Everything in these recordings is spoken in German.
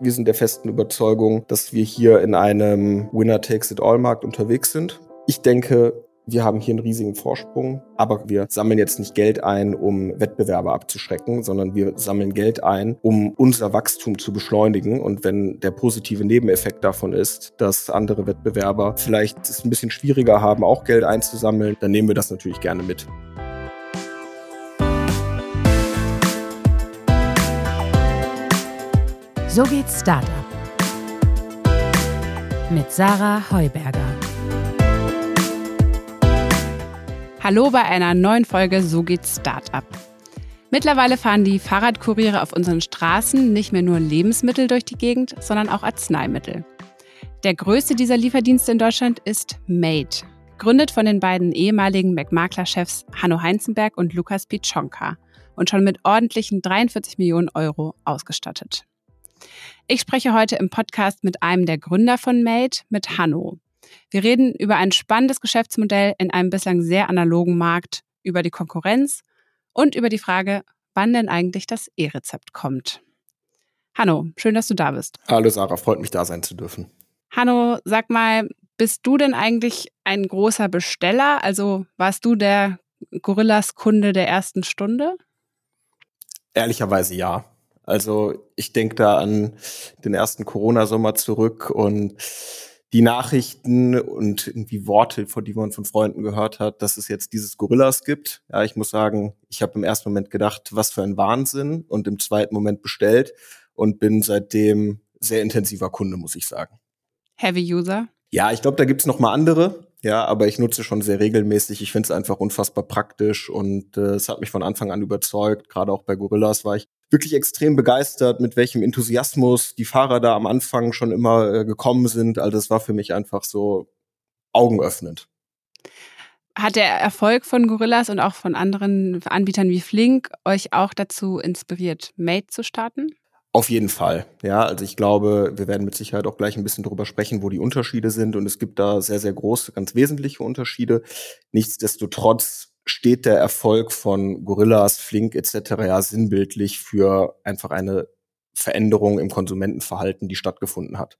Wir sind der festen Überzeugung, dass wir hier in einem Winner-Takes-it-all-Markt unterwegs sind. Ich denke, wir haben hier einen riesigen Vorsprung, aber wir sammeln jetzt nicht Geld ein, um Wettbewerber abzuschrecken, sondern wir sammeln Geld ein, um unser Wachstum zu beschleunigen. Und wenn der positive Nebeneffekt davon ist, dass andere Wettbewerber vielleicht es ein bisschen schwieriger haben, auch Geld einzusammeln, dann nehmen wir das natürlich gerne mit. So geht's Startup. Mit Sarah Heuberger. Hallo bei einer neuen Folge So geht's Startup. Mittlerweile fahren die Fahrradkuriere auf unseren Straßen nicht mehr nur Lebensmittel durch die Gegend, sondern auch Arzneimittel. Der größte dieser Lieferdienste in Deutschland ist Made, gründet von den beiden ehemaligen McMakler-Chefs Hanno Heinzenberg und Lukas Pichonka und schon mit ordentlichen 43 Millionen Euro ausgestattet. Ich spreche heute im Podcast mit einem der Gründer von Made, mit Hanno. Wir reden über ein spannendes Geschäftsmodell in einem bislang sehr analogen Markt, über die Konkurrenz und über die Frage, wann denn eigentlich das E-Rezept kommt. Hanno, schön, dass du da bist. Hallo Sarah, freut mich da sein zu dürfen. Hanno, sag mal, bist du denn eigentlich ein großer Besteller? Also warst du der Gorillas-Kunde der ersten Stunde? Ehrlicherweise ja. Also ich denke da an den ersten Corona-Sommer zurück und die Nachrichten und irgendwie Worte, von die man von Freunden gehört hat, dass es jetzt dieses Gorillas gibt. Ja, ich muss sagen, ich habe im ersten Moment gedacht, was für ein Wahnsinn und im zweiten Moment bestellt und bin seitdem sehr intensiver Kunde, muss ich sagen. Heavy User? Ja, ich glaube, da gibt's noch mal andere. Ja, aber ich nutze schon sehr regelmäßig. Ich finde es einfach unfassbar praktisch und äh, es hat mich von Anfang an überzeugt. Gerade auch bei Gorillas war ich wirklich extrem begeistert, mit welchem Enthusiasmus die Fahrer da am Anfang schon immer äh, gekommen sind. Also das war für mich einfach so augenöffnend. Hat der Erfolg von Gorillas und auch von anderen Anbietern wie Flink euch auch dazu inspiriert, Mate zu starten? Auf jeden Fall. Ja, also ich glaube, wir werden mit Sicherheit auch gleich ein bisschen darüber sprechen, wo die Unterschiede sind. Und es gibt da sehr, sehr große, ganz wesentliche Unterschiede. Nichtsdestotrotz steht der Erfolg von Gorillas, Flink etc. ja sinnbildlich für einfach eine Veränderung im Konsumentenverhalten, die stattgefunden hat.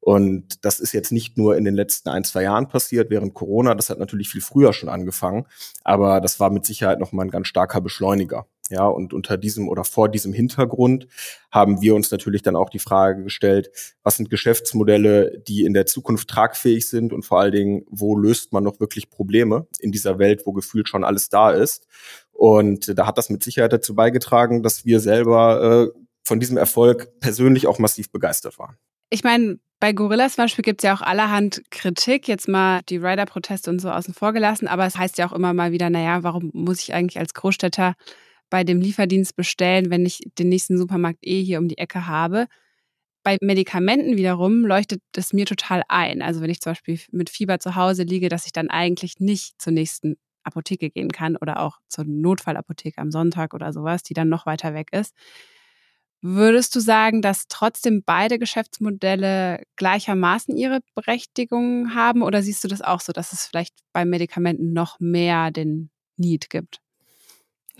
Und das ist jetzt nicht nur in den letzten ein, zwei Jahren passiert während Corona, das hat natürlich viel früher schon angefangen, aber das war mit Sicherheit noch mal ein ganz starker Beschleuniger. Ja, und unter diesem oder vor diesem Hintergrund haben wir uns natürlich dann auch die Frage gestellt, was sind Geschäftsmodelle, die in der Zukunft tragfähig sind und vor allen Dingen, wo löst man noch wirklich Probleme in dieser Welt, wo gefühlt schon alles da ist. Und da hat das mit Sicherheit dazu beigetragen, dass wir selber äh, von diesem Erfolg persönlich auch massiv begeistert waren. Ich meine, bei Gorillas zum Beispiel gibt es ja auch allerhand Kritik, jetzt mal die Rider-Proteste und so außen vor gelassen, aber es heißt ja auch immer mal wieder, naja, warum muss ich eigentlich als Großstädter bei dem Lieferdienst bestellen, wenn ich den nächsten Supermarkt eh hier um die Ecke habe? Bei Medikamenten wiederum leuchtet es mir total ein. Also wenn ich zum Beispiel mit Fieber zu Hause liege, dass ich dann eigentlich nicht zur nächsten Apotheke gehen kann oder auch zur Notfallapotheke am Sonntag oder sowas, die dann noch weiter weg ist. Würdest du sagen, dass trotzdem beide Geschäftsmodelle gleichermaßen ihre Berechtigung haben oder siehst du das auch so, dass es vielleicht bei Medikamenten noch mehr den Need gibt?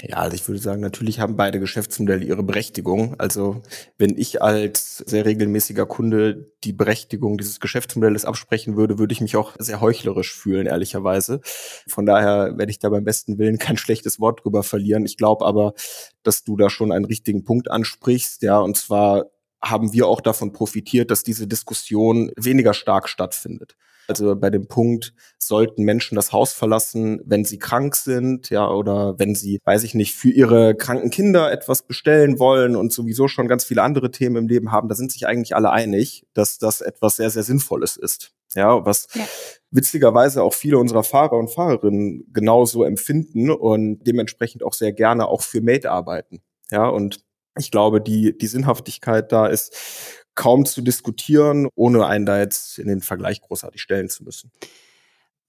Ja, also ich würde sagen, natürlich haben beide Geschäftsmodelle ihre Berechtigung. Also wenn ich als sehr regelmäßiger Kunde die Berechtigung dieses Geschäftsmodells absprechen würde, würde ich mich auch sehr heuchlerisch fühlen, ehrlicherweise. Von daher werde ich da beim besten Willen kein schlechtes Wort drüber verlieren. Ich glaube aber, dass du da schon einen richtigen Punkt ansprichst, ja, und zwar haben wir auch davon profitiert, dass diese Diskussion weniger stark stattfindet. Also bei dem Punkt, sollten Menschen das Haus verlassen, wenn sie krank sind, ja, oder wenn sie, weiß ich nicht, für ihre kranken Kinder etwas bestellen wollen und sowieso schon ganz viele andere Themen im Leben haben, da sind sich eigentlich alle einig, dass das etwas sehr, sehr Sinnvolles ist. Ja, was ja. witzigerweise auch viele unserer Fahrer und Fahrerinnen genauso empfinden und dementsprechend auch sehr gerne auch für Mate arbeiten. Ja, und ich glaube, die, die Sinnhaftigkeit da ist kaum zu diskutieren, ohne einen da jetzt in den Vergleich großartig stellen zu müssen.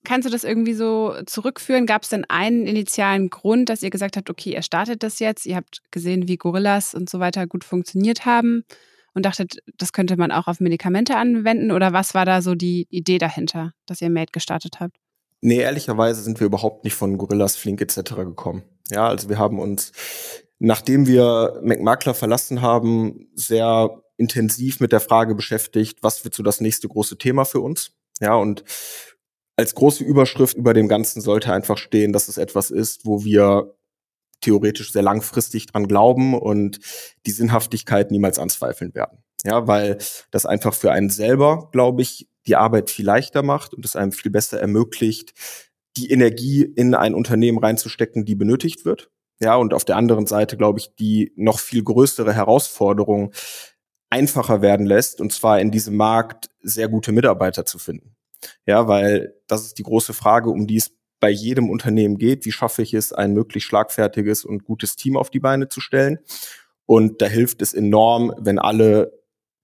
Kannst du das irgendwie so zurückführen? Gab es denn einen initialen Grund, dass ihr gesagt habt, okay, ihr startet das jetzt, ihr habt gesehen, wie Gorillas und so weiter gut funktioniert haben und dachtet, das könnte man auch auf Medikamente anwenden? Oder was war da so die Idee dahinter, dass ihr Made gestartet habt? Nee, ehrlicherweise sind wir überhaupt nicht von Gorillas, Flink etc. gekommen. Ja, also wir haben uns, nachdem wir McMakler verlassen haben, sehr intensiv mit der Frage beschäftigt, was wird so das nächste große Thema für uns? Ja, und als große Überschrift über dem Ganzen sollte einfach stehen, dass es etwas ist, wo wir theoretisch sehr langfristig dran glauben und die Sinnhaftigkeit niemals anzweifeln werden. Ja, weil das einfach für einen selber, glaube ich, die Arbeit viel leichter macht und es einem viel besser ermöglicht, die Energie in ein Unternehmen reinzustecken, die benötigt wird. Ja, und auf der anderen Seite, glaube ich, die noch viel größere Herausforderung einfacher werden lässt, und zwar in diesem Markt sehr gute Mitarbeiter zu finden. Ja, weil das ist die große Frage, um die es bei jedem Unternehmen geht. Wie schaffe ich es, ein möglichst schlagfertiges und gutes Team auf die Beine zu stellen? Und da hilft es enorm, wenn alle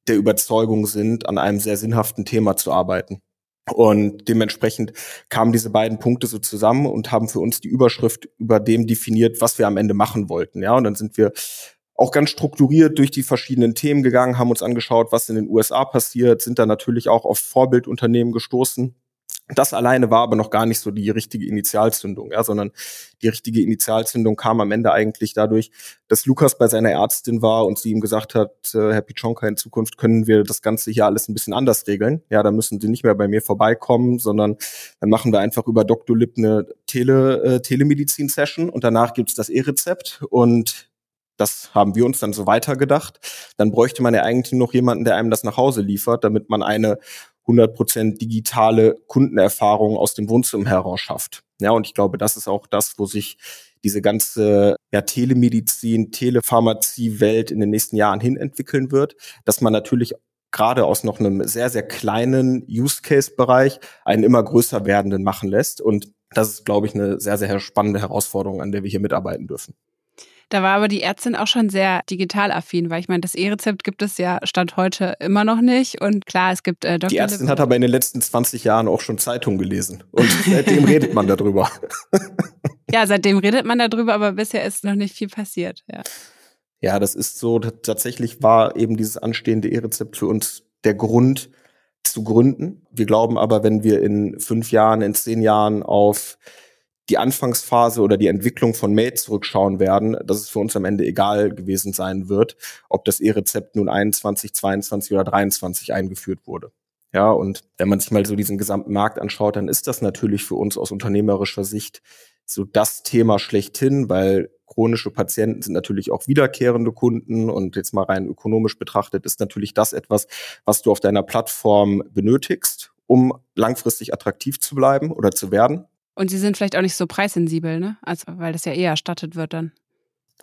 der Überzeugung sind, an einem sehr sinnhaften Thema zu arbeiten. Und dementsprechend kamen diese beiden Punkte so zusammen und haben für uns die Überschrift über dem definiert, was wir am Ende machen wollten. Ja, und dann sind wir auch ganz strukturiert durch die verschiedenen Themen gegangen, haben uns angeschaut, was in den USA passiert, sind da natürlich auch auf Vorbildunternehmen gestoßen, das alleine war aber noch gar nicht so die richtige Initialzündung, ja, sondern die richtige Initialzündung kam am Ende eigentlich dadurch, dass Lukas bei seiner Ärztin war und sie ihm gesagt hat, äh, Herr Pichonka, in Zukunft können wir das Ganze hier alles ein bisschen anders regeln. Ja, da müssen Sie nicht mehr bei mir vorbeikommen, sondern dann machen wir einfach über Dr. Lipp eine Tele, äh, Telemedizin-Session und danach gibt's das E-Rezept und das haben wir uns dann so weitergedacht. Dann bräuchte man ja eigentlich noch jemanden, der einem das nach Hause liefert, damit man eine 100% digitale Kundenerfahrung aus dem Wohnzimmer heraus schafft. Ja, und ich glaube, das ist auch das, wo sich diese ganze ja, Telemedizin, Telepharmazie-Welt in den nächsten Jahren hin entwickeln wird, dass man natürlich gerade aus noch einem sehr, sehr kleinen Use-Case-Bereich einen immer größer werdenden machen lässt. Und das ist, glaube ich, eine sehr, sehr spannende Herausforderung, an der wir hier mitarbeiten dürfen. Da war aber die Ärztin auch schon sehr digital affin, weil ich meine, das E-Rezept gibt es ja Stand heute immer noch nicht. Und klar, es gibt äh, Dr. Die Ärztin hat aber in den letzten 20 Jahren auch schon Zeitungen gelesen. Und seitdem redet man darüber. ja, seitdem redet man darüber, aber bisher ist noch nicht viel passiert. Ja. Ja, das ist so. Tatsächlich war eben dieses anstehende E-Rezept für uns der Grund zu gründen. Wir glauben aber, wenn wir in fünf Jahren, in zehn Jahren auf die Anfangsphase oder die Entwicklung von Made zurückschauen werden, dass es für uns am Ende egal gewesen sein wird, ob das E-Rezept nun 21, 22 oder 23 eingeführt wurde. Ja, und wenn man sich mal so diesen gesamten Markt anschaut, dann ist das natürlich für uns aus unternehmerischer Sicht so das Thema schlechthin, weil chronische Patienten sind natürlich auch wiederkehrende Kunden und jetzt mal rein ökonomisch betrachtet ist natürlich das etwas, was du auf deiner Plattform benötigst, um langfristig attraktiv zu bleiben oder zu werden. Und sie sind vielleicht auch nicht so preissensibel, ne? Also, weil das ja eher erstattet wird dann.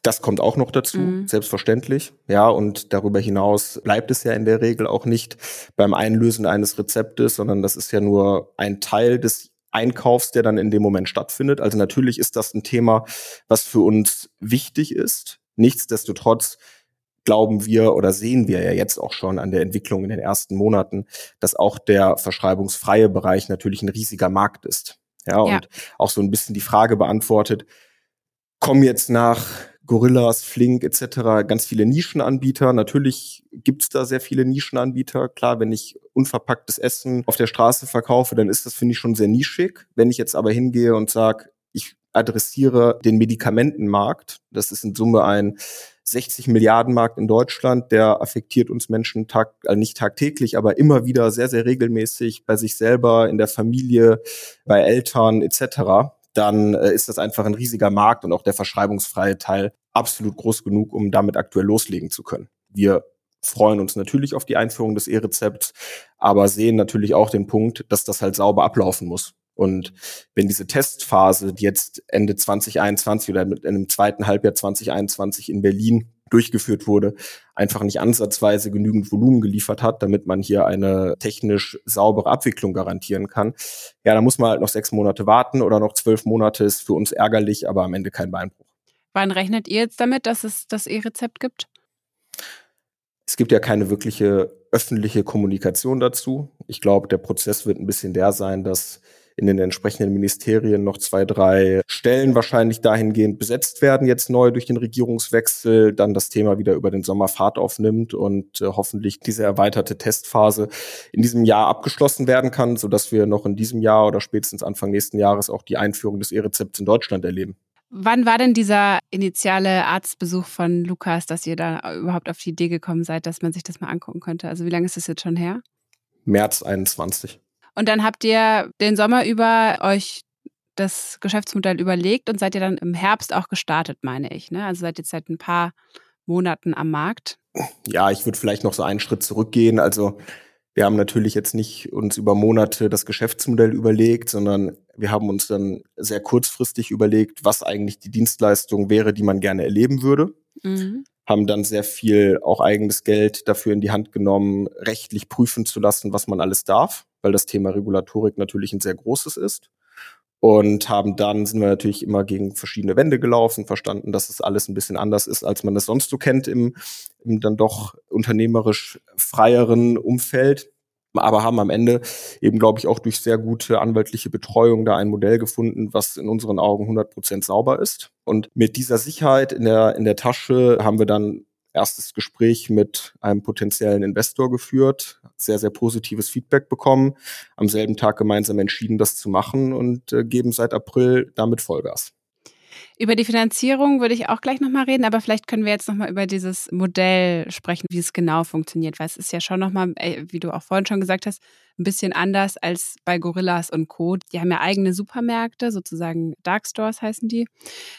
Das kommt auch noch dazu, mhm. selbstverständlich. Ja, und darüber hinaus bleibt es ja in der Regel auch nicht beim Einlösen eines Rezeptes, sondern das ist ja nur ein Teil des Einkaufs, der dann in dem Moment stattfindet. Also natürlich ist das ein Thema, was für uns wichtig ist. Nichtsdestotrotz glauben wir oder sehen wir ja jetzt auch schon an der Entwicklung in den ersten Monaten, dass auch der verschreibungsfreie Bereich natürlich ein riesiger Markt ist. Ja, und ja. auch so ein bisschen die Frage beantwortet, kommen jetzt nach Gorillas, Flink etc. ganz viele Nischenanbieter. Natürlich gibt's da sehr viele Nischenanbieter. Klar, wenn ich unverpacktes Essen auf der Straße verkaufe, dann ist das, finde ich, schon sehr nischig. Wenn ich jetzt aber hingehe und sage, ich adressiere den Medikamentenmarkt, das ist in Summe ein 60 Milliarden Markt in Deutschland, der affektiert uns Menschen tag, also nicht tagtäglich, aber immer wieder sehr, sehr regelmäßig bei sich selber, in der Familie, bei Eltern etc., dann äh, ist das einfach ein riesiger Markt und auch der verschreibungsfreie Teil absolut groß genug, um damit aktuell loslegen zu können. Wir freuen uns natürlich auf die Einführung des E-Rezepts, aber sehen natürlich auch den Punkt, dass das halt sauber ablaufen muss. Und wenn diese Testphase, die jetzt Ende 2021 oder in einem zweiten Halbjahr 2021 in Berlin durchgeführt wurde, einfach nicht ansatzweise genügend Volumen geliefert hat, damit man hier eine technisch saubere Abwicklung garantieren kann. Ja, da muss man halt noch sechs Monate warten oder noch zwölf Monate ist für uns ärgerlich, aber am Ende kein Beinbruch. Wann rechnet ihr jetzt damit, dass es das E-Rezept gibt? Es gibt ja keine wirkliche öffentliche Kommunikation dazu. Ich glaube, der Prozess wird ein bisschen der sein, dass in den entsprechenden Ministerien noch zwei, drei Stellen wahrscheinlich dahingehend besetzt werden, jetzt neu durch den Regierungswechsel, dann das Thema wieder über den Sommer Fahrt aufnimmt und äh, hoffentlich diese erweiterte Testphase in diesem Jahr abgeschlossen werden kann, sodass wir noch in diesem Jahr oder spätestens Anfang nächsten Jahres auch die Einführung des E-Rezepts in Deutschland erleben. Wann war denn dieser initiale Arztbesuch von Lukas, dass ihr da überhaupt auf die Idee gekommen seid, dass man sich das mal angucken könnte? Also wie lange ist das jetzt schon her? März 21. Und dann habt ihr den Sommer über euch das Geschäftsmodell überlegt und seid ihr dann im Herbst auch gestartet, meine ich. Ne? Also seid jetzt seit ein paar Monaten am Markt. Ja, ich würde vielleicht noch so einen Schritt zurückgehen. Also wir haben natürlich jetzt nicht uns über Monate das Geschäftsmodell überlegt, sondern wir haben uns dann sehr kurzfristig überlegt, was eigentlich die Dienstleistung wäre, die man gerne erleben würde. Mhm. Haben dann sehr viel auch eigenes Geld dafür in die Hand genommen, rechtlich prüfen zu lassen, was man alles darf, weil das Thema Regulatorik natürlich ein sehr großes ist und haben dann sind wir natürlich immer gegen verschiedene Wände gelaufen, verstanden, dass es alles ein bisschen anders ist, als man das sonst so kennt im, im dann doch unternehmerisch freieren Umfeld. Aber haben am Ende eben, glaube ich, auch durch sehr gute anwaltliche Betreuung da ein Modell gefunden, was in unseren Augen 100 Prozent sauber ist. Und mit dieser Sicherheit in der, in der Tasche haben wir dann erstes Gespräch mit einem potenziellen Investor geführt, sehr, sehr positives Feedback bekommen, am selben Tag gemeinsam entschieden, das zu machen und äh, geben seit April damit Vollgas. Über die Finanzierung würde ich auch gleich nochmal reden, aber vielleicht können wir jetzt nochmal über dieses Modell sprechen, wie es genau funktioniert, weil es ist ja schon nochmal, äh, wie du auch vorhin schon gesagt hast, ein bisschen anders als bei Gorillas und Co. Die haben ja eigene Supermärkte, sozusagen Dark Stores heißen die,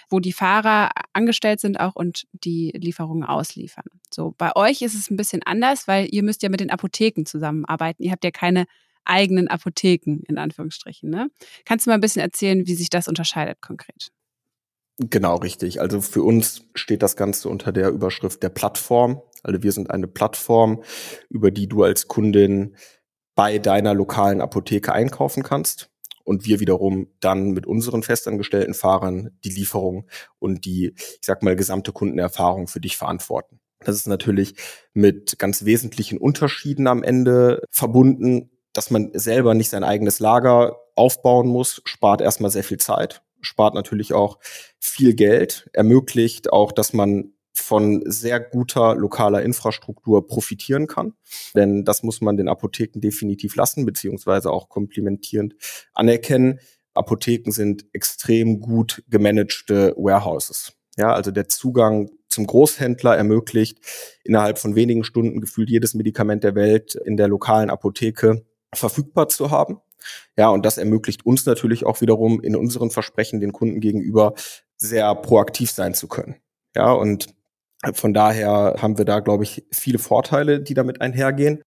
wo die Fahrer angestellt sind auch und die Lieferungen ausliefern. So, bei euch ist es ein bisschen anders, weil ihr müsst ja mit den Apotheken zusammenarbeiten. Ihr habt ja keine eigenen Apotheken, in Anführungsstrichen. Ne? Kannst du mal ein bisschen erzählen, wie sich das unterscheidet konkret? Genau, richtig. Also für uns steht das Ganze unter der Überschrift der Plattform. Also wir sind eine Plattform, über die du als Kundin bei deiner lokalen Apotheke einkaufen kannst und wir wiederum dann mit unseren festangestellten Fahrern die Lieferung und die, ich sag mal, gesamte Kundenerfahrung für dich verantworten. Das ist natürlich mit ganz wesentlichen Unterschieden am Ende verbunden, dass man selber nicht sein eigenes Lager aufbauen muss, spart erstmal sehr viel Zeit spart natürlich auch viel Geld, ermöglicht auch, dass man von sehr guter lokaler Infrastruktur profitieren kann. Denn das muss man den Apotheken definitiv lassen, beziehungsweise auch komplementierend anerkennen. Apotheken sind extrem gut gemanagte Warehouses. Ja, also der Zugang zum Großhändler ermöglicht, innerhalb von wenigen Stunden gefühlt jedes Medikament der Welt in der lokalen Apotheke verfügbar zu haben. Ja, und das ermöglicht uns natürlich auch wiederum in unseren Versprechen den Kunden gegenüber sehr proaktiv sein zu können. Ja, und von daher haben wir da, glaube ich, viele Vorteile, die damit einhergehen.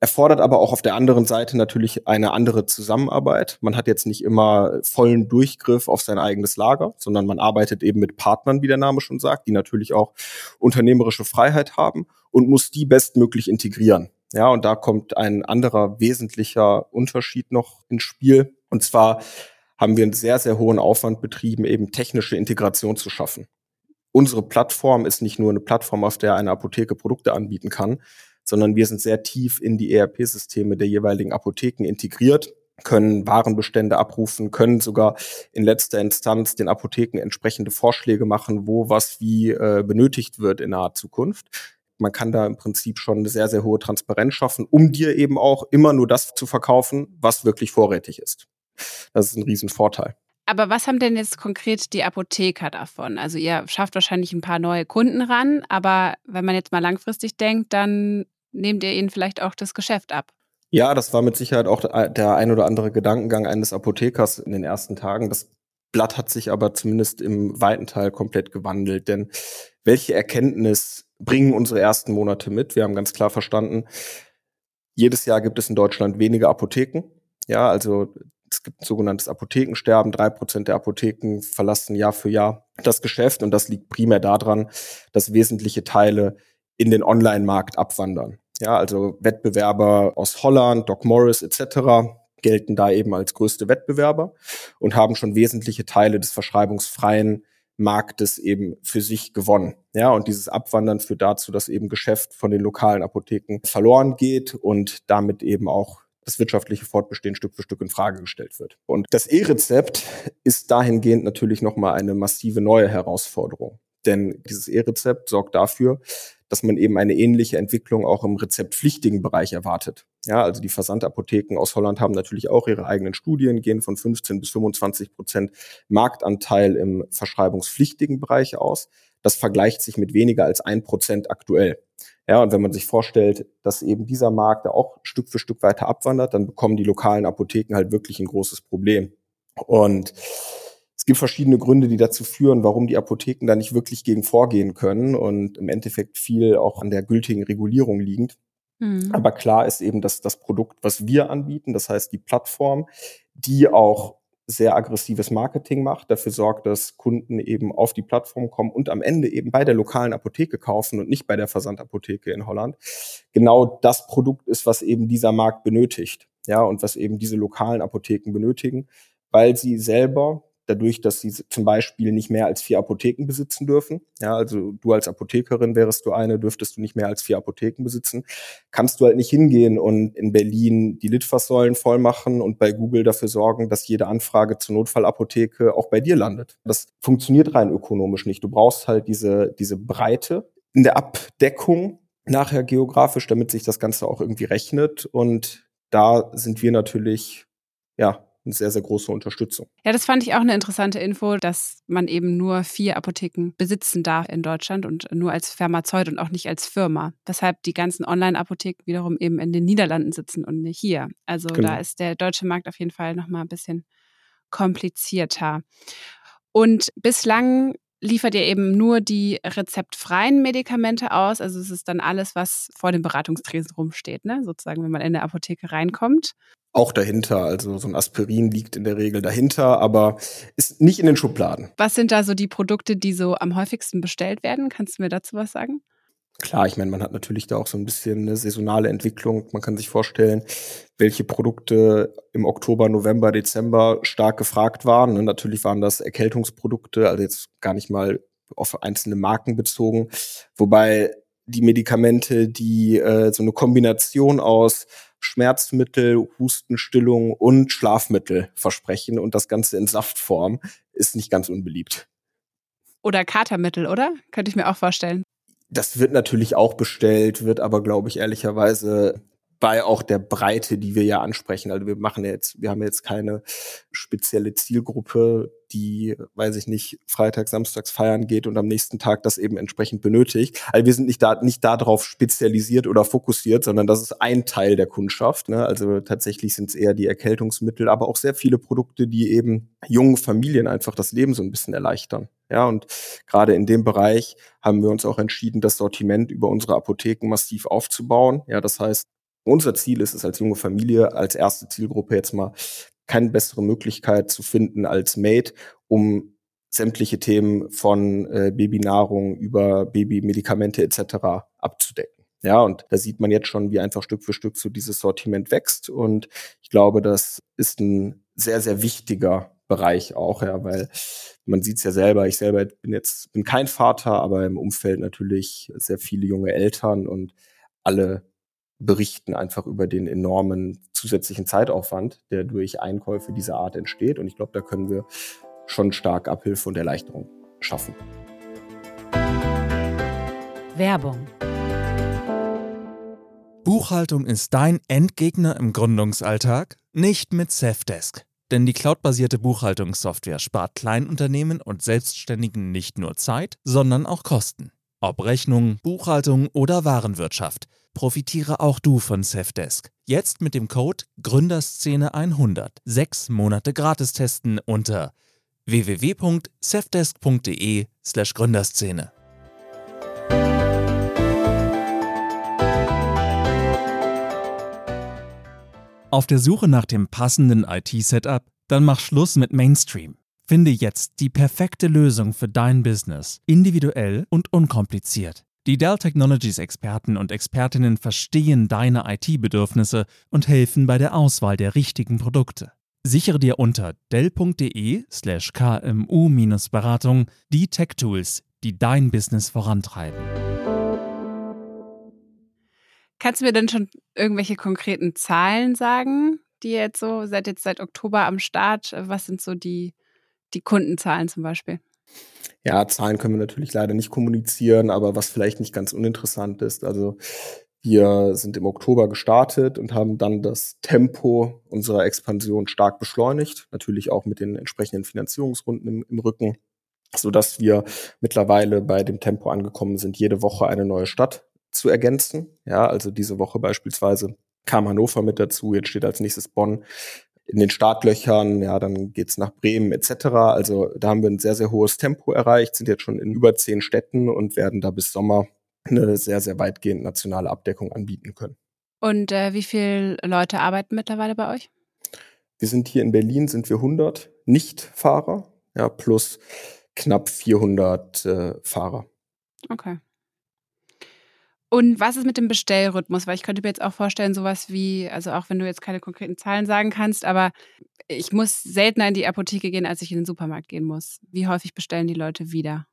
Erfordert aber auch auf der anderen Seite natürlich eine andere Zusammenarbeit. Man hat jetzt nicht immer vollen Durchgriff auf sein eigenes Lager, sondern man arbeitet eben mit Partnern, wie der Name schon sagt, die natürlich auch unternehmerische Freiheit haben und muss die bestmöglich integrieren. Ja, und da kommt ein anderer wesentlicher Unterschied noch ins Spiel. Und zwar haben wir einen sehr, sehr hohen Aufwand betrieben, eben technische Integration zu schaffen. Unsere Plattform ist nicht nur eine Plattform, auf der eine Apotheke Produkte anbieten kann, sondern wir sind sehr tief in die ERP-Systeme der jeweiligen Apotheken integriert, können Warenbestände abrufen, können sogar in letzter Instanz den Apotheken entsprechende Vorschläge machen, wo was wie äh, benötigt wird in naher Zukunft man kann da im Prinzip schon eine sehr, sehr hohe Transparenz schaffen, um dir eben auch immer nur das zu verkaufen, was wirklich vorrätig ist. Das ist ein Riesenvorteil. Aber was haben denn jetzt konkret die Apotheker davon? Also ihr schafft wahrscheinlich ein paar neue Kunden ran, aber wenn man jetzt mal langfristig denkt, dann nehmt ihr ihnen vielleicht auch das Geschäft ab. Ja, das war mit Sicherheit auch der ein oder andere Gedankengang eines Apothekers in den ersten Tagen. Das Blatt hat sich aber zumindest im weiten Teil komplett gewandelt. Denn welche Erkenntnis bringen unsere ersten Monate mit. Wir haben ganz klar verstanden, jedes Jahr gibt es in Deutschland weniger Apotheken. Ja, also es gibt ein sogenanntes Apothekensterben. Drei Prozent der Apotheken verlassen Jahr für Jahr das Geschäft und das liegt primär daran, dass wesentliche Teile in den Online-Markt abwandern. Ja, also Wettbewerber aus Holland, Doc Morris etc. gelten da eben als größte Wettbewerber und haben schon wesentliche Teile des verschreibungsfreien Marktes eben für sich gewonnen. Ja, und dieses Abwandern führt dazu, dass eben Geschäft von den lokalen Apotheken verloren geht und damit eben auch das wirtschaftliche Fortbestehen Stück für Stück in Frage gestellt wird. Und das E-Rezept ist dahingehend natürlich nochmal eine massive neue Herausforderung. Denn dieses E-Rezept sorgt dafür, dass man eben eine ähnliche Entwicklung auch im rezeptpflichtigen Bereich erwartet. Ja, also die Versandapotheken aus Holland haben natürlich auch ihre eigenen Studien, gehen von 15 bis 25 Prozent Marktanteil im verschreibungspflichtigen Bereich aus. Das vergleicht sich mit weniger als ein Prozent aktuell. Ja, und wenn man sich vorstellt, dass eben dieser Markt da auch Stück für Stück weiter abwandert, dann bekommen die lokalen Apotheken halt wirklich ein großes Problem. Und es gibt verschiedene Gründe, die dazu führen, warum die Apotheken da nicht wirklich gegen vorgehen können und im Endeffekt viel auch an der gültigen Regulierung liegend. Mhm. Aber klar ist eben, dass das Produkt, was wir anbieten, das heißt die Plattform, die auch sehr aggressives Marketing macht, dafür sorgt, dass Kunden eben auf die Plattform kommen und am Ende eben bei der lokalen Apotheke kaufen und nicht bei der Versandapotheke in Holland. Genau das Produkt ist, was eben dieser Markt benötigt. Ja, und was eben diese lokalen Apotheken benötigen, weil sie selber dadurch, dass sie zum Beispiel nicht mehr als vier Apotheken besitzen dürfen. Ja, also du als Apothekerin wärst du eine, dürftest du nicht mehr als vier Apotheken besitzen. Kannst du halt nicht hingehen und in Berlin die Litfaßsäulen voll machen und bei Google dafür sorgen, dass jede Anfrage zur Notfallapotheke auch bei dir landet. Das funktioniert rein ökonomisch nicht. Du brauchst halt diese, diese Breite in der Abdeckung nachher geografisch, damit sich das Ganze auch irgendwie rechnet. Und da sind wir natürlich, ja, eine sehr, sehr große Unterstützung. Ja, das fand ich auch eine interessante Info, dass man eben nur vier Apotheken besitzen darf in Deutschland und nur als Pharmazeut und auch nicht als Firma. Weshalb die ganzen Online-Apotheken wiederum eben in den Niederlanden sitzen und nicht hier. Also genau. da ist der deutsche Markt auf jeden Fall nochmal ein bisschen komplizierter. Und bislang liefert ihr eben nur die rezeptfreien Medikamente aus. Also es ist dann alles, was vor dem Beratungstresen rumsteht, ne? sozusagen, wenn man in der Apotheke reinkommt auch dahinter. Also so ein Aspirin liegt in der Regel dahinter, aber ist nicht in den Schubladen. Was sind da so die Produkte, die so am häufigsten bestellt werden? Kannst du mir dazu was sagen? Klar, ich meine, man hat natürlich da auch so ein bisschen eine saisonale Entwicklung. Man kann sich vorstellen, welche Produkte im Oktober, November, Dezember stark gefragt waren. Und natürlich waren das Erkältungsprodukte, also jetzt gar nicht mal auf einzelne Marken bezogen. Wobei die Medikamente, die äh, so eine Kombination aus Schmerzmittel, Hustenstillung und Schlafmittel versprechen und das Ganze in Saftform ist nicht ganz unbeliebt. Oder Katermittel, oder? Könnte ich mir auch vorstellen. Das wird natürlich auch bestellt, wird aber, glaube ich, ehrlicherweise bei auch der Breite, die wir ja ansprechen. Also wir machen jetzt, wir haben jetzt keine spezielle Zielgruppe, die, weiß ich nicht, Freitag, Samstags feiern geht und am nächsten Tag das eben entsprechend benötigt. Also wir sind nicht da, nicht darauf spezialisiert oder fokussiert, sondern das ist ein Teil der Kundschaft. Ne? Also tatsächlich sind es eher die Erkältungsmittel, aber auch sehr viele Produkte, die eben jungen Familien einfach das Leben so ein bisschen erleichtern. Ja, und gerade in dem Bereich haben wir uns auch entschieden, das Sortiment über unsere Apotheken massiv aufzubauen. Ja, das heißt, unser Ziel ist es als junge Familie, als erste Zielgruppe jetzt mal keine bessere Möglichkeit zu finden als Made, um sämtliche Themen von äh, Babynahrung über Babymedikamente etc. abzudecken. Ja, und da sieht man jetzt schon, wie einfach Stück für Stück so dieses Sortiment wächst. Und ich glaube, das ist ein sehr, sehr wichtiger Bereich auch, ja, weil man sieht es ja selber, ich selber bin jetzt, bin kein Vater, aber im Umfeld natürlich sehr viele junge Eltern und alle berichten einfach über den enormen zusätzlichen Zeitaufwand, der durch Einkäufe dieser Art entsteht. Und ich glaube, da können wir schon stark Abhilfe und Erleichterung schaffen. Werbung. Buchhaltung ist dein Endgegner im Gründungsalltag? Nicht mit Safdesk. Denn die cloudbasierte Buchhaltungssoftware spart Kleinunternehmen und Selbstständigen nicht nur Zeit, sondern auch Kosten. Ob Rechnung, Buchhaltung oder Warenwirtschaft – profitiere auch du von Safdesk. Jetzt mit dem Code Gründerszene100 sechs Monate gratis testen unter www.safdesk.de/slash Gründerszene. Auf der Suche nach dem passenden IT-Setup? Dann mach Schluss mit Mainstream. Finde jetzt die perfekte Lösung für dein Business, individuell und unkompliziert. Die Dell Technologies Experten und Expertinnen verstehen deine IT-Bedürfnisse und helfen bei der Auswahl der richtigen Produkte. Sichere dir unter dell.de/slash kmu-beratung die Tech-Tools, die dein Business vorantreiben. Kannst du mir denn schon irgendwelche konkreten Zahlen sagen, die jetzt so, seit jetzt seit Oktober am Start, was sind so die, die Kundenzahlen zum Beispiel? Ja, Zahlen können wir natürlich leider nicht kommunizieren, aber was vielleicht nicht ganz uninteressant ist, also wir sind im Oktober gestartet und haben dann das Tempo unserer Expansion stark beschleunigt, natürlich auch mit den entsprechenden Finanzierungsrunden im, im Rücken, so dass wir mittlerweile bei dem Tempo angekommen sind, jede Woche eine neue Stadt zu ergänzen. Ja, also diese Woche beispielsweise kam Hannover mit dazu, jetzt steht als nächstes Bonn in den Startlöchern, ja, dann geht's nach Bremen etc. Also da haben wir ein sehr, sehr hohes Tempo erreicht, sind jetzt schon in über zehn Städten und werden da bis Sommer eine sehr, sehr weitgehend nationale Abdeckung anbieten können. Und äh, wie viele Leute arbeiten mittlerweile bei euch? Wir sind hier in Berlin, sind wir 100 Nichtfahrer, ja, plus knapp 400 äh, Fahrer. Okay. Und was ist mit dem Bestellrhythmus? Weil ich könnte mir jetzt auch vorstellen, sowas wie, also auch wenn du jetzt keine konkreten Zahlen sagen kannst, aber ich muss seltener in die Apotheke gehen, als ich in den Supermarkt gehen muss. Wie häufig bestellen die Leute wieder?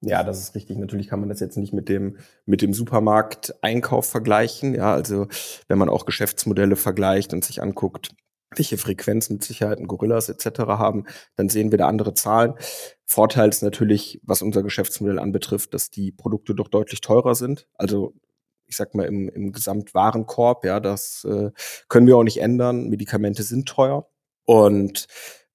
Ja, das ist richtig. Natürlich kann man das jetzt nicht mit dem, mit dem Supermarkteinkauf vergleichen. Ja, also wenn man auch Geschäftsmodelle vergleicht und sich anguckt, welche Frequenz mit Sicherheit ein Gorillas etc. haben, dann sehen wir da andere Zahlen. Vorteil ist natürlich, was unser Geschäftsmodell anbetrifft, dass die Produkte doch deutlich teurer sind. Also ich sag mal im, im Gesamtwarenkorb, ja, das äh, können wir auch nicht ändern. Medikamente sind teuer. Und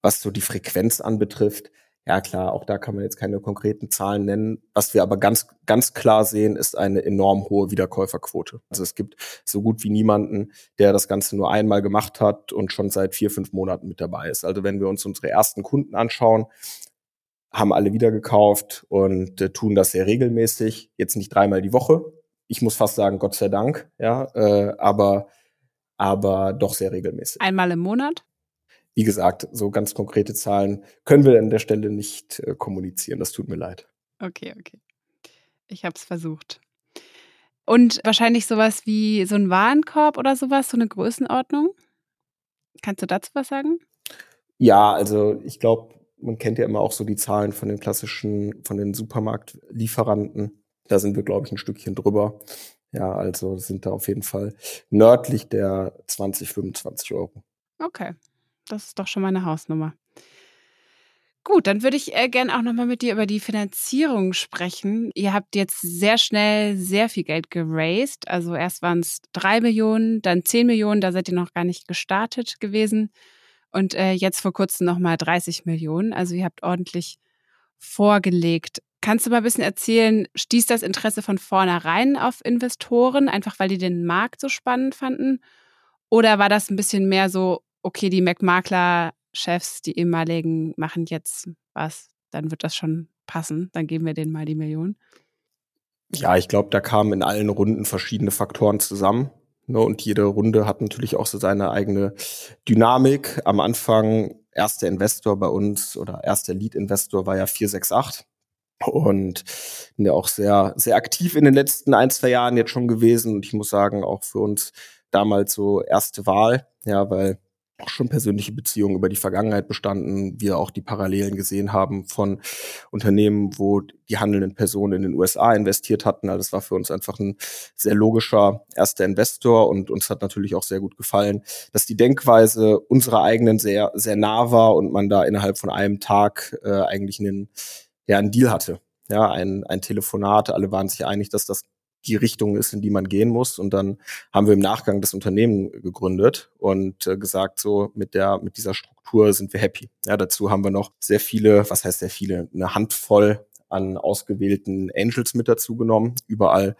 was so die Frequenz anbetrifft, ja klar, auch da kann man jetzt keine konkreten Zahlen nennen. Was wir aber ganz, ganz klar sehen, ist eine enorm hohe Wiederkäuferquote. Also es gibt so gut wie niemanden, der das Ganze nur einmal gemacht hat und schon seit vier, fünf Monaten mit dabei ist. Also wenn wir uns unsere ersten Kunden anschauen, haben alle wieder gekauft und äh, tun das sehr regelmäßig. Jetzt nicht dreimal die Woche. Ich muss fast sagen, Gott sei Dank, ja, äh, aber, aber doch sehr regelmäßig. Einmal im Monat? Wie gesagt, so ganz konkrete Zahlen können wir an der Stelle nicht äh, kommunizieren. Das tut mir leid. Okay, okay. Ich habe es versucht. Und wahrscheinlich sowas wie so ein Warenkorb oder sowas, so eine Größenordnung. Kannst du dazu was sagen? Ja, also ich glaube, man kennt ja immer auch so die Zahlen von den klassischen, von den Supermarktlieferanten. Da sind wir, glaube ich, ein Stückchen drüber. Ja, also sind da auf jeden Fall nördlich der 20, 25 Euro. Okay, das ist doch schon mal eine Hausnummer. Gut, dann würde ich äh, gerne auch nochmal mit dir über die Finanzierung sprechen. Ihr habt jetzt sehr schnell sehr viel Geld geraced. Also erst waren es drei Millionen, dann zehn Millionen, da seid ihr noch gar nicht gestartet gewesen. Und äh, jetzt vor kurzem nochmal 30 Millionen. Also ihr habt ordentlich vorgelegt. Kannst du mal ein bisschen erzählen, stieß das Interesse von vornherein auf Investoren, einfach weil die den Markt so spannend fanden? Oder war das ein bisschen mehr so, okay, die McMakler-Chefs, die ehemaligen, machen jetzt was, dann wird das schon passen, dann geben wir denen mal die Million. Ja, ich glaube, da kamen in allen Runden verschiedene Faktoren zusammen. Ne, und jede Runde hat natürlich auch so seine eigene Dynamik. Am Anfang erster Investor bei uns oder erster Lead-Investor war ja 468 und ja auch sehr, sehr aktiv in den letzten ein, zwei Jahren jetzt schon gewesen. Und ich muss sagen, auch für uns damals so erste Wahl, ja, weil auch schon persönliche Beziehungen über die Vergangenheit bestanden, wir auch die Parallelen gesehen haben von Unternehmen, wo die handelnden Personen in den USA investiert hatten. Also das war für uns einfach ein sehr logischer erster Investor und uns hat natürlich auch sehr gut gefallen, dass die Denkweise unserer eigenen sehr, sehr nah war und man da innerhalb von einem Tag äh, eigentlich einen, ja, einen Deal hatte. Ja, ein, ein Telefonat, alle waren sich einig, dass das die Richtung ist, in die man gehen muss. Und dann haben wir im Nachgang das Unternehmen gegründet und äh, gesagt, so mit der, mit dieser Struktur sind wir happy. Ja, dazu haben wir noch sehr viele, was heißt sehr viele, eine Handvoll an ausgewählten Angels mit dazu genommen, überall,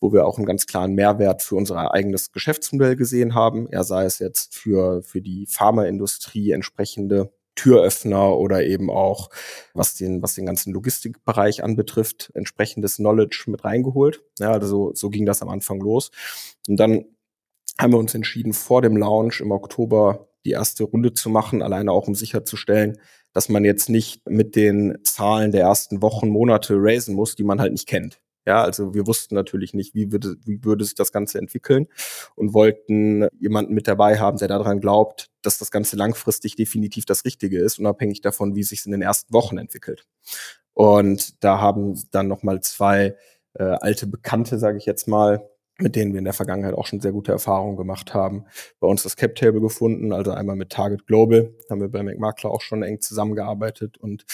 wo wir auch einen ganz klaren Mehrwert für unser eigenes Geschäftsmodell gesehen haben. Er sei es jetzt für, für die Pharmaindustrie entsprechende Türöffner oder eben auch, was den, was den ganzen Logistikbereich anbetrifft, entsprechendes Knowledge mit reingeholt. Ja, also so ging das am Anfang los. Und dann haben wir uns entschieden, vor dem Launch im Oktober die erste Runde zu machen, alleine auch um sicherzustellen, dass man jetzt nicht mit den Zahlen der ersten Wochen, Monate raisen muss, die man halt nicht kennt. Ja, also wir wussten natürlich nicht, wie würde, wie würde sich das Ganze entwickeln und wollten jemanden mit dabei haben, der daran glaubt, dass das Ganze langfristig definitiv das Richtige ist, unabhängig davon, wie sich es in den ersten Wochen entwickelt. Und da haben dann nochmal zwei äh, alte Bekannte, sage ich jetzt mal, mit denen wir in der Vergangenheit auch schon sehr gute Erfahrungen gemacht haben. Bei uns das Cap Table gefunden, also einmal mit Target Global, haben wir bei McMakler auch schon eng zusammengearbeitet und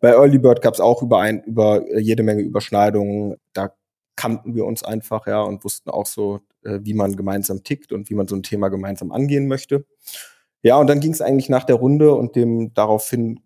bei Early Bird gab es auch über, ein, über jede Menge Überschneidungen. Da kannten wir uns einfach, ja, und wussten auch so, äh, wie man gemeinsam tickt und wie man so ein Thema gemeinsam angehen möchte. Ja, und dann ging es eigentlich nach der Runde und dem daraufhin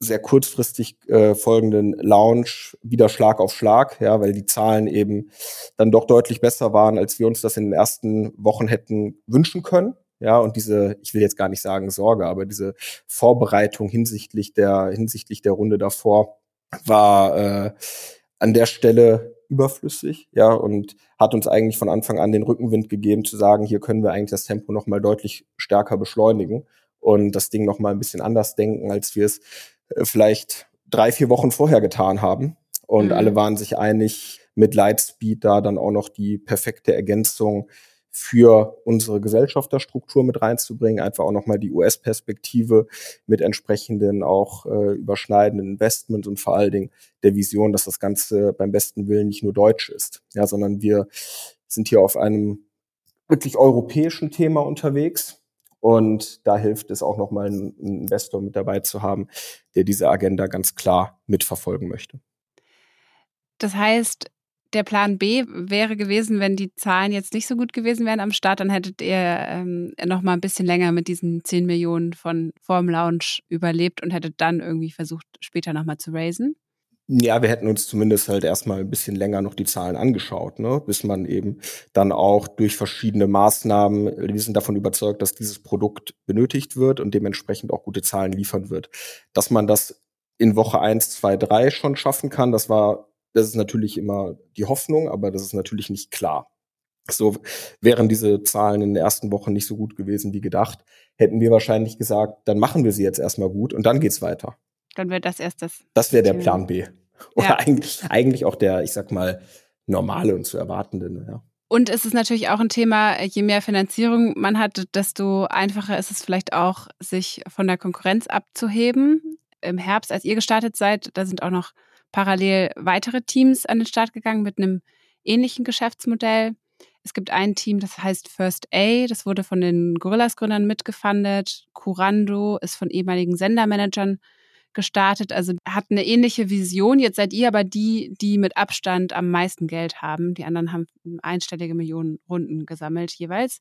sehr kurzfristig äh, folgenden Launch wieder Schlag auf Schlag, ja, weil die Zahlen eben dann doch deutlich besser waren, als wir uns das in den ersten Wochen hätten wünschen können. Ja, und diese, ich will jetzt gar nicht sagen Sorge, aber diese Vorbereitung hinsichtlich der, hinsichtlich der Runde davor war äh, an der Stelle überflüssig, ja, und hat uns eigentlich von Anfang an den Rückenwind gegeben, zu sagen, hier können wir eigentlich das Tempo nochmal deutlich stärker beschleunigen und das Ding nochmal ein bisschen anders denken, als wir es vielleicht drei, vier Wochen vorher getan haben. Und mhm. alle waren sich einig, mit Lightspeed da dann auch noch die perfekte Ergänzung für unsere Gesellschafterstruktur mit reinzubringen, einfach auch nochmal die US-Perspektive mit entsprechenden auch äh, überschneidenden Investments und vor allen Dingen der Vision, dass das Ganze beim besten Willen nicht nur deutsch ist, ja, sondern wir sind hier auf einem wirklich europäischen Thema unterwegs und da hilft es auch nochmal, einen Investor mit dabei zu haben, der diese Agenda ganz klar mitverfolgen möchte. Das heißt, der Plan B wäre gewesen, wenn die Zahlen jetzt nicht so gut gewesen wären am Start, dann hättet ihr ähm, noch ein bisschen länger mit diesen 10 Millionen von vorm Launch überlebt und hättet dann irgendwie versucht, später noch mal zu raisen. Ja, wir hätten uns zumindest halt erstmal ein bisschen länger noch die Zahlen angeschaut, ne? bis man eben dann auch durch verschiedene Maßnahmen, wir sind davon überzeugt, dass dieses Produkt benötigt wird und dementsprechend auch gute Zahlen liefern wird. Dass man das in Woche eins, zwei, drei schon schaffen kann, das war, das ist natürlich immer die Hoffnung, aber das ist natürlich nicht klar. So wären diese Zahlen in den ersten Wochen nicht so gut gewesen wie gedacht, hätten wir wahrscheinlich gesagt, dann machen wir sie jetzt erstmal gut und dann geht's weiter. Dann wäre das erst das. Das wäre der Plan B. Oder ja. eigentlich, eigentlich auch der, ich sag mal, normale und zu erwartende. Ja. Und es ist natürlich auch ein Thema, je mehr Finanzierung man hat, desto einfacher ist es vielleicht auch, sich von der Konkurrenz abzuheben. Im Herbst, als ihr gestartet seid, da sind auch noch parallel weitere Teams an den Start gegangen mit einem ähnlichen Geschäftsmodell. Es gibt ein Team, das heißt First A, das wurde von den Gorillas-Gründern mitgefundet. Curando ist von ehemaligen Sendermanagern gestartet, also hat eine ähnliche Vision. Jetzt seid ihr aber die, die mit Abstand am meisten Geld haben. Die anderen haben einstellige Millionen Runden gesammelt jeweils.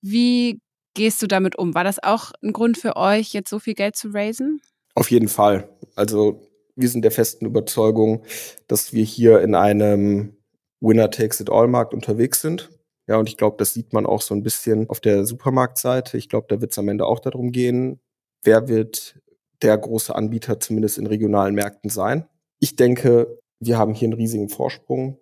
Wie gehst du damit um? War das auch ein Grund für euch, jetzt so viel Geld zu raisen? Auf jeden Fall. Also wir sind der festen Überzeugung, dass wir hier in einem Winner-Takes-it-all-Markt unterwegs sind. Ja, und ich glaube, das sieht man auch so ein bisschen auf der Supermarktseite. Ich glaube, da wird es am Ende auch darum gehen, wer wird der große Anbieter zumindest in regionalen Märkten sein. Ich denke, wir haben hier einen riesigen Vorsprung,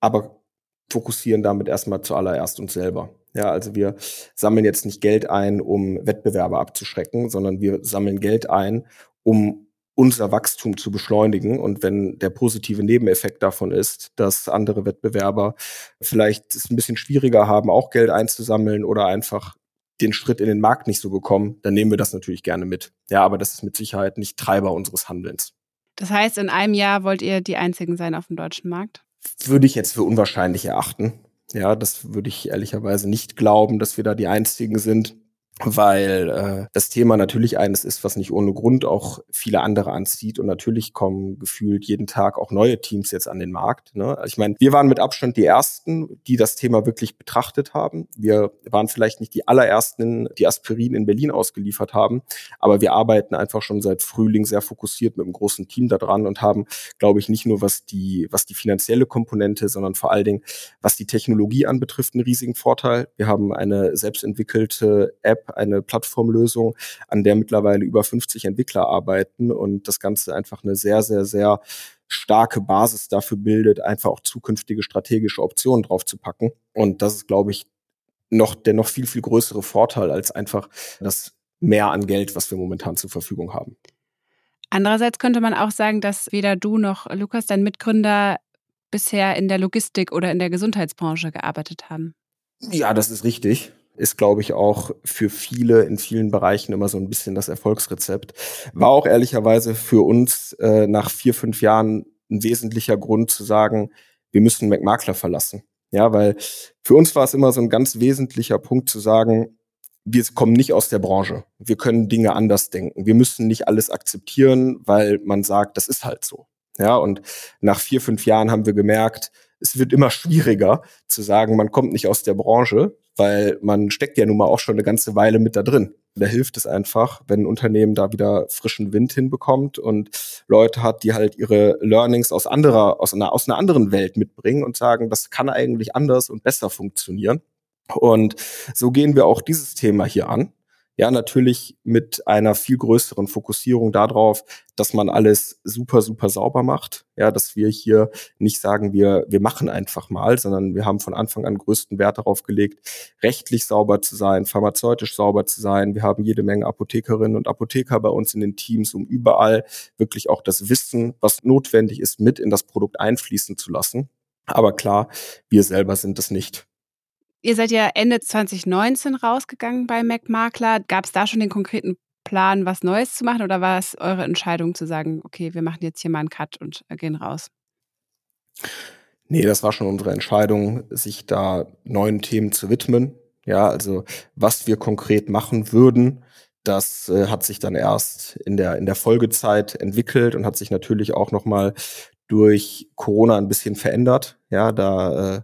aber fokussieren damit erstmal zuallererst uns selber. Ja, also wir sammeln jetzt nicht Geld ein, um Wettbewerber abzuschrecken, sondern wir sammeln Geld ein, um unser Wachstum zu beschleunigen. Und wenn der positive Nebeneffekt davon ist, dass andere Wettbewerber vielleicht es ein bisschen schwieriger haben, auch Geld einzusammeln oder einfach den Schritt in den Markt nicht so bekommen, dann nehmen wir das natürlich gerne mit. Ja, aber das ist mit Sicherheit nicht Treiber unseres Handelns. Das heißt, in einem Jahr wollt ihr die einzigen sein auf dem deutschen Markt? Würde ich jetzt für unwahrscheinlich erachten. Ja, das würde ich ehrlicherweise nicht glauben, dass wir da die einzigen sind weil äh, das Thema natürlich eines ist, was nicht ohne Grund auch viele andere anzieht. Und natürlich kommen gefühlt jeden Tag auch neue Teams jetzt an den Markt. Ne? Ich meine, wir waren mit Abstand die Ersten, die das Thema wirklich betrachtet haben. Wir waren vielleicht nicht die allerersten, die Aspirin in Berlin ausgeliefert haben, aber wir arbeiten einfach schon seit Frühling sehr fokussiert mit einem großen Team daran und haben, glaube ich, nicht nur was die, was die finanzielle Komponente, sondern vor allen Dingen, was die Technologie anbetrifft, einen riesigen Vorteil. Wir haben eine selbstentwickelte App, eine Plattformlösung, an der mittlerweile über 50 Entwickler arbeiten und das Ganze einfach eine sehr, sehr, sehr starke Basis dafür bildet, einfach auch zukünftige strategische Optionen draufzupacken. Und das ist, glaube ich, noch der noch viel, viel größere Vorteil als einfach das Mehr an Geld, was wir momentan zur Verfügung haben. Andererseits könnte man auch sagen, dass weder du noch Lukas, dein Mitgründer, bisher in der Logistik oder in der Gesundheitsbranche gearbeitet haben. Ja, das ist richtig ist, glaube ich, auch für viele in vielen Bereichen immer so ein bisschen das Erfolgsrezept. War auch ehrlicherweise für uns äh, nach vier, fünf Jahren ein wesentlicher Grund zu sagen, wir müssen McMakler verlassen. Ja, weil für uns war es immer so ein ganz wesentlicher Punkt zu sagen, wir kommen nicht aus der Branche. Wir können Dinge anders denken. Wir müssen nicht alles akzeptieren, weil man sagt, das ist halt so. Ja, und nach vier, fünf Jahren haben wir gemerkt, es wird immer schwieriger zu sagen, man kommt nicht aus der Branche, weil man steckt ja nun mal auch schon eine ganze Weile mit da drin. Da hilft es einfach, wenn ein Unternehmen da wieder frischen Wind hinbekommt und Leute hat, die halt ihre Learnings aus anderer, aus einer, aus einer anderen Welt mitbringen und sagen, das kann eigentlich anders und besser funktionieren. Und so gehen wir auch dieses Thema hier an. Ja, natürlich mit einer viel größeren Fokussierung darauf, dass man alles super, super sauber macht. Ja, dass wir hier nicht sagen, wir, wir machen einfach mal, sondern wir haben von Anfang an größten Wert darauf gelegt, rechtlich sauber zu sein, pharmazeutisch sauber zu sein. Wir haben jede Menge Apothekerinnen und Apotheker bei uns in den Teams, um überall wirklich auch das Wissen, was notwendig ist, mit in das Produkt einfließen zu lassen. Aber klar, wir selber sind es nicht. Ihr seid ja Ende 2019 rausgegangen bei MacMakler. Gab es da schon den konkreten Plan, was Neues zu machen oder war es eure Entscheidung zu sagen, okay, wir machen jetzt hier mal einen Cut und äh, gehen raus? Nee, das war schon unsere Entscheidung, sich da neuen Themen zu widmen. Ja, also was wir konkret machen würden, das äh, hat sich dann erst in der in der Folgezeit entwickelt und hat sich natürlich auch noch mal durch Corona ein bisschen verändert. Ja, da äh,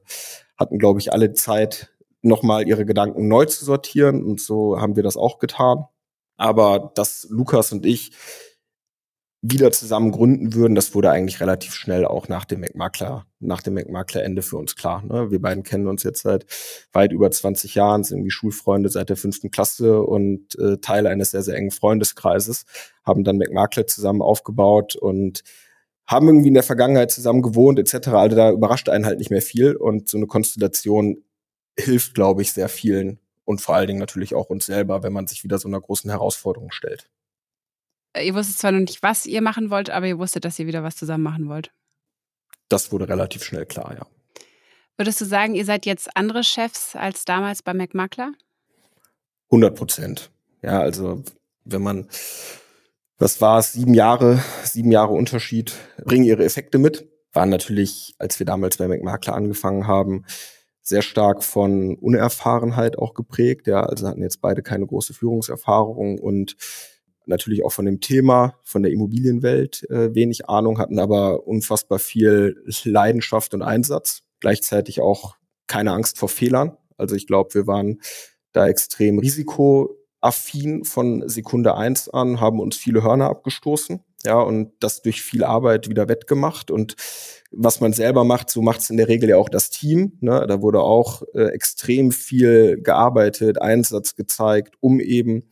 hatten glaube ich alle Zeit nochmal ihre Gedanken neu zu sortieren. Und so haben wir das auch getan. Aber dass Lukas und ich wieder zusammen gründen würden, das wurde eigentlich relativ schnell auch nach dem McMakler, nach dem McMakler-Ende für uns klar. Ne? Wir beiden kennen uns jetzt seit weit über 20 Jahren, sind irgendwie Schulfreunde seit der fünften Klasse und äh, Teil eines sehr, sehr engen Freundeskreises, haben dann McMakler zusammen aufgebaut und haben irgendwie in der Vergangenheit zusammen gewohnt etc. Also da überrascht einen halt nicht mehr viel und so eine Konstellation hilft, glaube ich, sehr vielen und vor allen Dingen natürlich auch uns selber, wenn man sich wieder so einer großen Herausforderung stellt. Äh, ihr wusstet zwar noch nicht, was ihr machen wollt, aber ihr wusstet, dass ihr wieder was zusammen machen wollt. Das wurde relativ schnell klar, ja. Würdest du sagen, ihr seid jetzt andere Chefs als damals bei McMakler? 100 Prozent. Ja, also wenn man, was war es, sieben Jahre, sieben Jahre Unterschied, bringen ihre Effekte mit. Waren natürlich, als wir damals bei McMakler angefangen haben, sehr stark von Unerfahrenheit auch geprägt. Ja, also hatten jetzt beide keine große Führungserfahrung und natürlich auch von dem Thema, von der Immobilienwelt äh, wenig Ahnung, hatten aber unfassbar viel Leidenschaft und Einsatz. Gleichzeitig auch keine Angst vor Fehlern. Also ich glaube, wir waren da extrem risikoaffin von Sekunde eins an, haben uns viele Hörner abgestoßen ja, und das durch viel Arbeit wieder wettgemacht. Und was man selber macht, so macht es in der Regel ja auch das Team. Ne? Da wurde auch äh, extrem viel gearbeitet, Einsatz gezeigt, um eben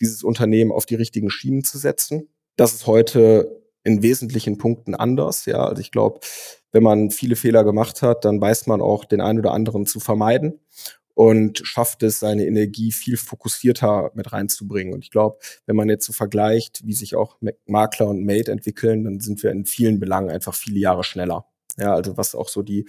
dieses Unternehmen auf die richtigen Schienen zu setzen. Das ist heute in wesentlichen Punkten anders. Ja, also ich glaube, wenn man viele Fehler gemacht hat, dann weiß man auch, den einen oder anderen zu vermeiden und schafft es, seine Energie viel fokussierter mit reinzubringen. Und ich glaube, wenn man jetzt so vergleicht, wie sich auch Makler und Mate entwickeln, dann sind wir in vielen Belangen einfach viele Jahre schneller. Ja, also was auch so die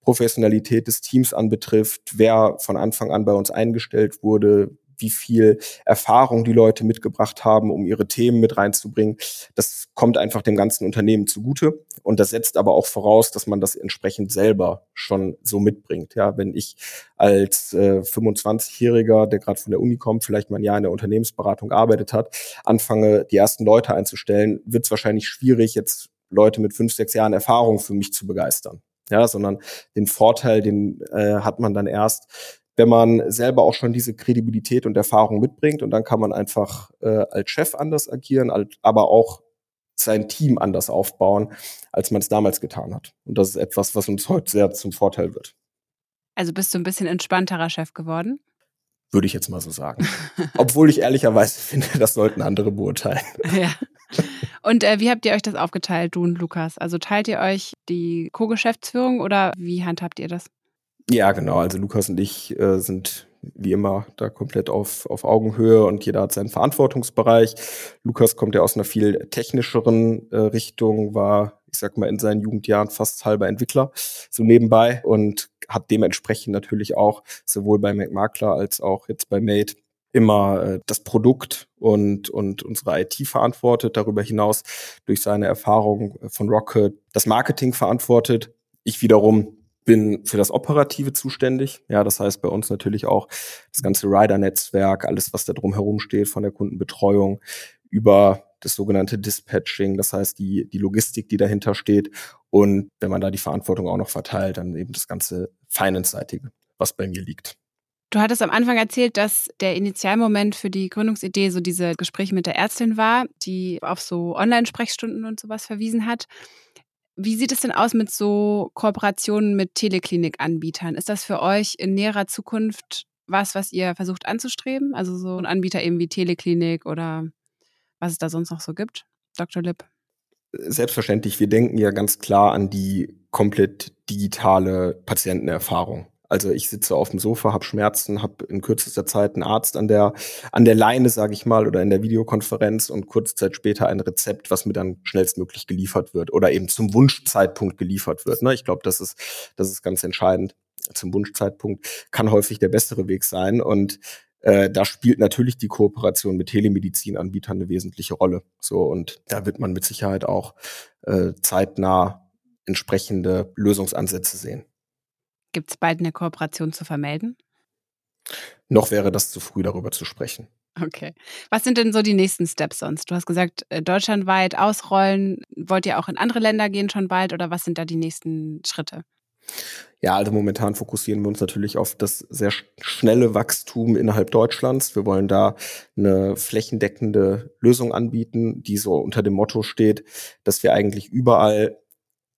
Professionalität des Teams anbetrifft, wer von Anfang an bei uns eingestellt wurde, wie viel Erfahrung die Leute mitgebracht haben, um ihre Themen mit reinzubringen. Das kommt einfach dem ganzen Unternehmen zugute. Und das setzt aber auch voraus, dass man das entsprechend selber schon so mitbringt. Ja, wenn ich als äh, 25-Jähriger, der gerade von der Uni kommt, vielleicht mal ein Jahr in der Unternehmensberatung gearbeitet hat, anfange, die ersten Leute einzustellen, wird es wahrscheinlich schwierig, jetzt Leute mit fünf, sechs Jahren Erfahrung für mich zu begeistern. Ja, sondern den Vorteil, den äh, hat man dann erst, wenn man selber auch schon diese Kredibilität und Erfahrung mitbringt und dann kann man einfach äh, als Chef anders agieren, aber auch sein Team anders aufbauen, als man es damals getan hat. Und das ist etwas, was uns heute sehr zum Vorteil wird. Also bist du ein bisschen entspannterer Chef geworden? Würde ich jetzt mal so sagen. Obwohl ich ehrlicherweise finde, das sollten andere beurteilen. Ja. Und äh, wie habt ihr euch das aufgeteilt, du und Lukas? Also teilt ihr euch die Co-Geschäftsführung oder wie handhabt ihr das? Ja, genau. Also Lukas und ich äh, sind wie immer da komplett auf, auf Augenhöhe und jeder hat seinen Verantwortungsbereich. Lukas kommt ja aus einer viel technischeren äh, Richtung, war, ich sag mal, in seinen Jugendjahren fast halber Entwickler, so nebenbei und hat dementsprechend natürlich auch sowohl bei McMakler als auch jetzt bei Mate immer äh, das Produkt und, und unsere IT verantwortet, darüber hinaus durch seine Erfahrung von Rocket das Marketing verantwortet. Ich wiederum bin für das Operative zuständig. Ja, das heißt bei uns natürlich auch das ganze Rider-Netzwerk, alles, was da drumherum steht, von der Kundenbetreuung über das sogenannte Dispatching, das heißt die, die Logistik, die dahinter steht. Und wenn man da die Verantwortung auch noch verteilt, dann eben das ganze Finance-seitige, was bei mir liegt. Du hattest am Anfang erzählt, dass der Initialmoment für die Gründungsidee so diese Gespräche mit der Ärztin war, die auf so Online-Sprechstunden und sowas verwiesen hat. Wie sieht es denn aus mit so Kooperationen mit Teleklinikanbietern? Ist das für euch in näherer Zukunft was, was ihr versucht anzustreben? Also so ein Anbieter eben wie Teleklinik oder was es da sonst noch so gibt? Dr. Lipp. Selbstverständlich, wir denken ja ganz klar an die komplett digitale Patientenerfahrung. Also ich sitze auf dem Sofa, habe Schmerzen, habe in kürzester Zeit einen Arzt an der an der Leine, sage ich mal, oder in der Videokonferenz und kurze Zeit später ein Rezept, was mir dann schnellstmöglich geliefert wird oder eben zum Wunschzeitpunkt geliefert wird. Ne? Ich glaube, das ist das ist ganz entscheidend. Zum Wunschzeitpunkt kann häufig der bessere Weg sein und äh, da spielt natürlich die Kooperation mit Telemedizinanbietern eine wesentliche Rolle. So und da wird man mit Sicherheit auch äh, zeitnah entsprechende Lösungsansätze sehen. Gibt es bald eine Kooperation zu vermelden? Noch wäre das zu früh, darüber zu sprechen. Okay. Was sind denn so die nächsten Steps sonst? Du hast gesagt, äh, deutschlandweit ausrollen. Wollt ihr auch in andere Länder gehen schon bald oder was sind da die nächsten Schritte? Ja, also momentan fokussieren wir uns natürlich auf das sehr schnelle Wachstum innerhalb Deutschlands. Wir wollen da eine flächendeckende Lösung anbieten, die so unter dem Motto steht, dass wir eigentlich überall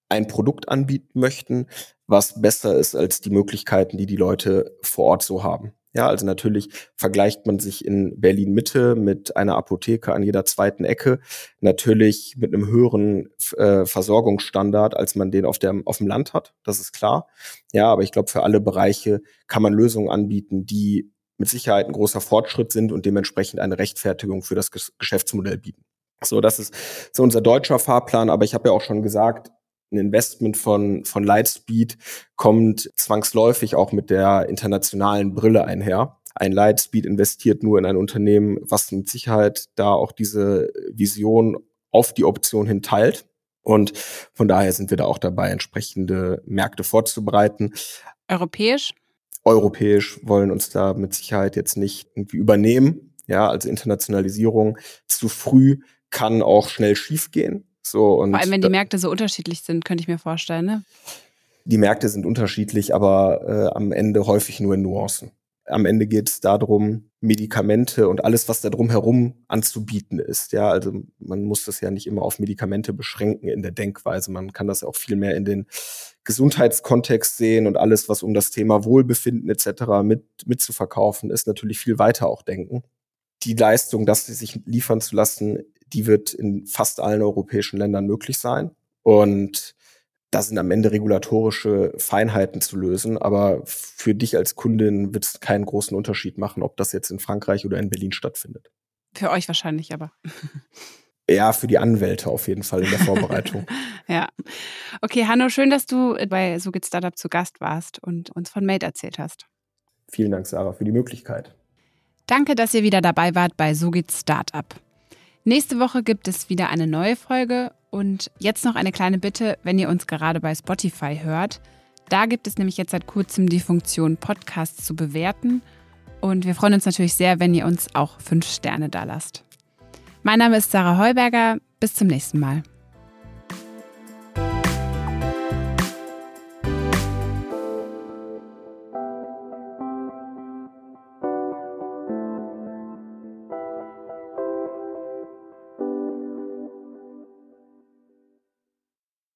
ein Produkt anbieten möchten, was besser ist als die Möglichkeiten, die die Leute vor Ort so haben. Ja, also natürlich vergleicht man sich in Berlin Mitte mit einer Apotheke an jeder zweiten Ecke, natürlich mit einem höheren äh, Versorgungsstandard, als man den auf, der, auf dem Land hat. Das ist klar. Ja, aber ich glaube, für alle Bereiche kann man Lösungen anbieten, die mit Sicherheit ein großer Fortschritt sind und dementsprechend eine Rechtfertigung für das Geschäftsmodell bieten. So, das ist so unser deutscher Fahrplan. Aber ich habe ja auch schon gesagt, ein Investment von, von Lightspeed kommt zwangsläufig auch mit der internationalen Brille einher. Ein Lightspeed investiert nur in ein Unternehmen, was mit Sicherheit da auch diese Vision auf die Option hin teilt. Und von daher sind wir da auch dabei, entsprechende Märkte vorzubereiten. Europäisch? Europäisch wollen uns da mit Sicherheit jetzt nicht irgendwie übernehmen. Ja, also Internationalisierung zu früh kann auch schnell schiefgehen. So, und Vor allem, wenn die Märkte so unterschiedlich sind, könnte ich mir vorstellen. Ne? Die Märkte sind unterschiedlich, aber äh, am Ende häufig nur in Nuancen. Am Ende geht es darum, Medikamente und alles, was da drumherum anzubieten ist. Ja, also man muss das ja nicht immer auf Medikamente beschränken in der Denkweise. Man kann das auch viel mehr in den Gesundheitskontext sehen und alles, was um das Thema Wohlbefinden etc. mit mitzuverkaufen ist, natürlich viel weiter auch denken. Die Leistung, das sich liefern zu lassen, die wird in fast allen europäischen Ländern möglich sein. Und da sind am Ende regulatorische Feinheiten zu lösen. Aber für dich als Kundin wird es keinen großen Unterschied machen, ob das jetzt in Frankreich oder in Berlin stattfindet. Für euch wahrscheinlich aber. Ja, für die Anwälte auf jeden Fall in der Vorbereitung. ja. Okay, Hanno, schön, dass du bei So geht Startup zu Gast warst und uns von Made erzählt hast. Vielen Dank, Sarah, für die Möglichkeit. Danke, dass ihr wieder dabei wart bei So geht Startup. Nächste Woche gibt es wieder eine neue Folge und jetzt noch eine kleine Bitte, wenn ihr uns gerade bei Spotify hört. Da gibt es nämlich jetzt seit kurzem die Funktion, Podcasts zu bewerten. Und wir freuen uns natürlich sehr, wenn ihr uns auch fünf Sterne da lasst. Mein Name ist Sarah Heuberger. Bis zum nächsten Mal.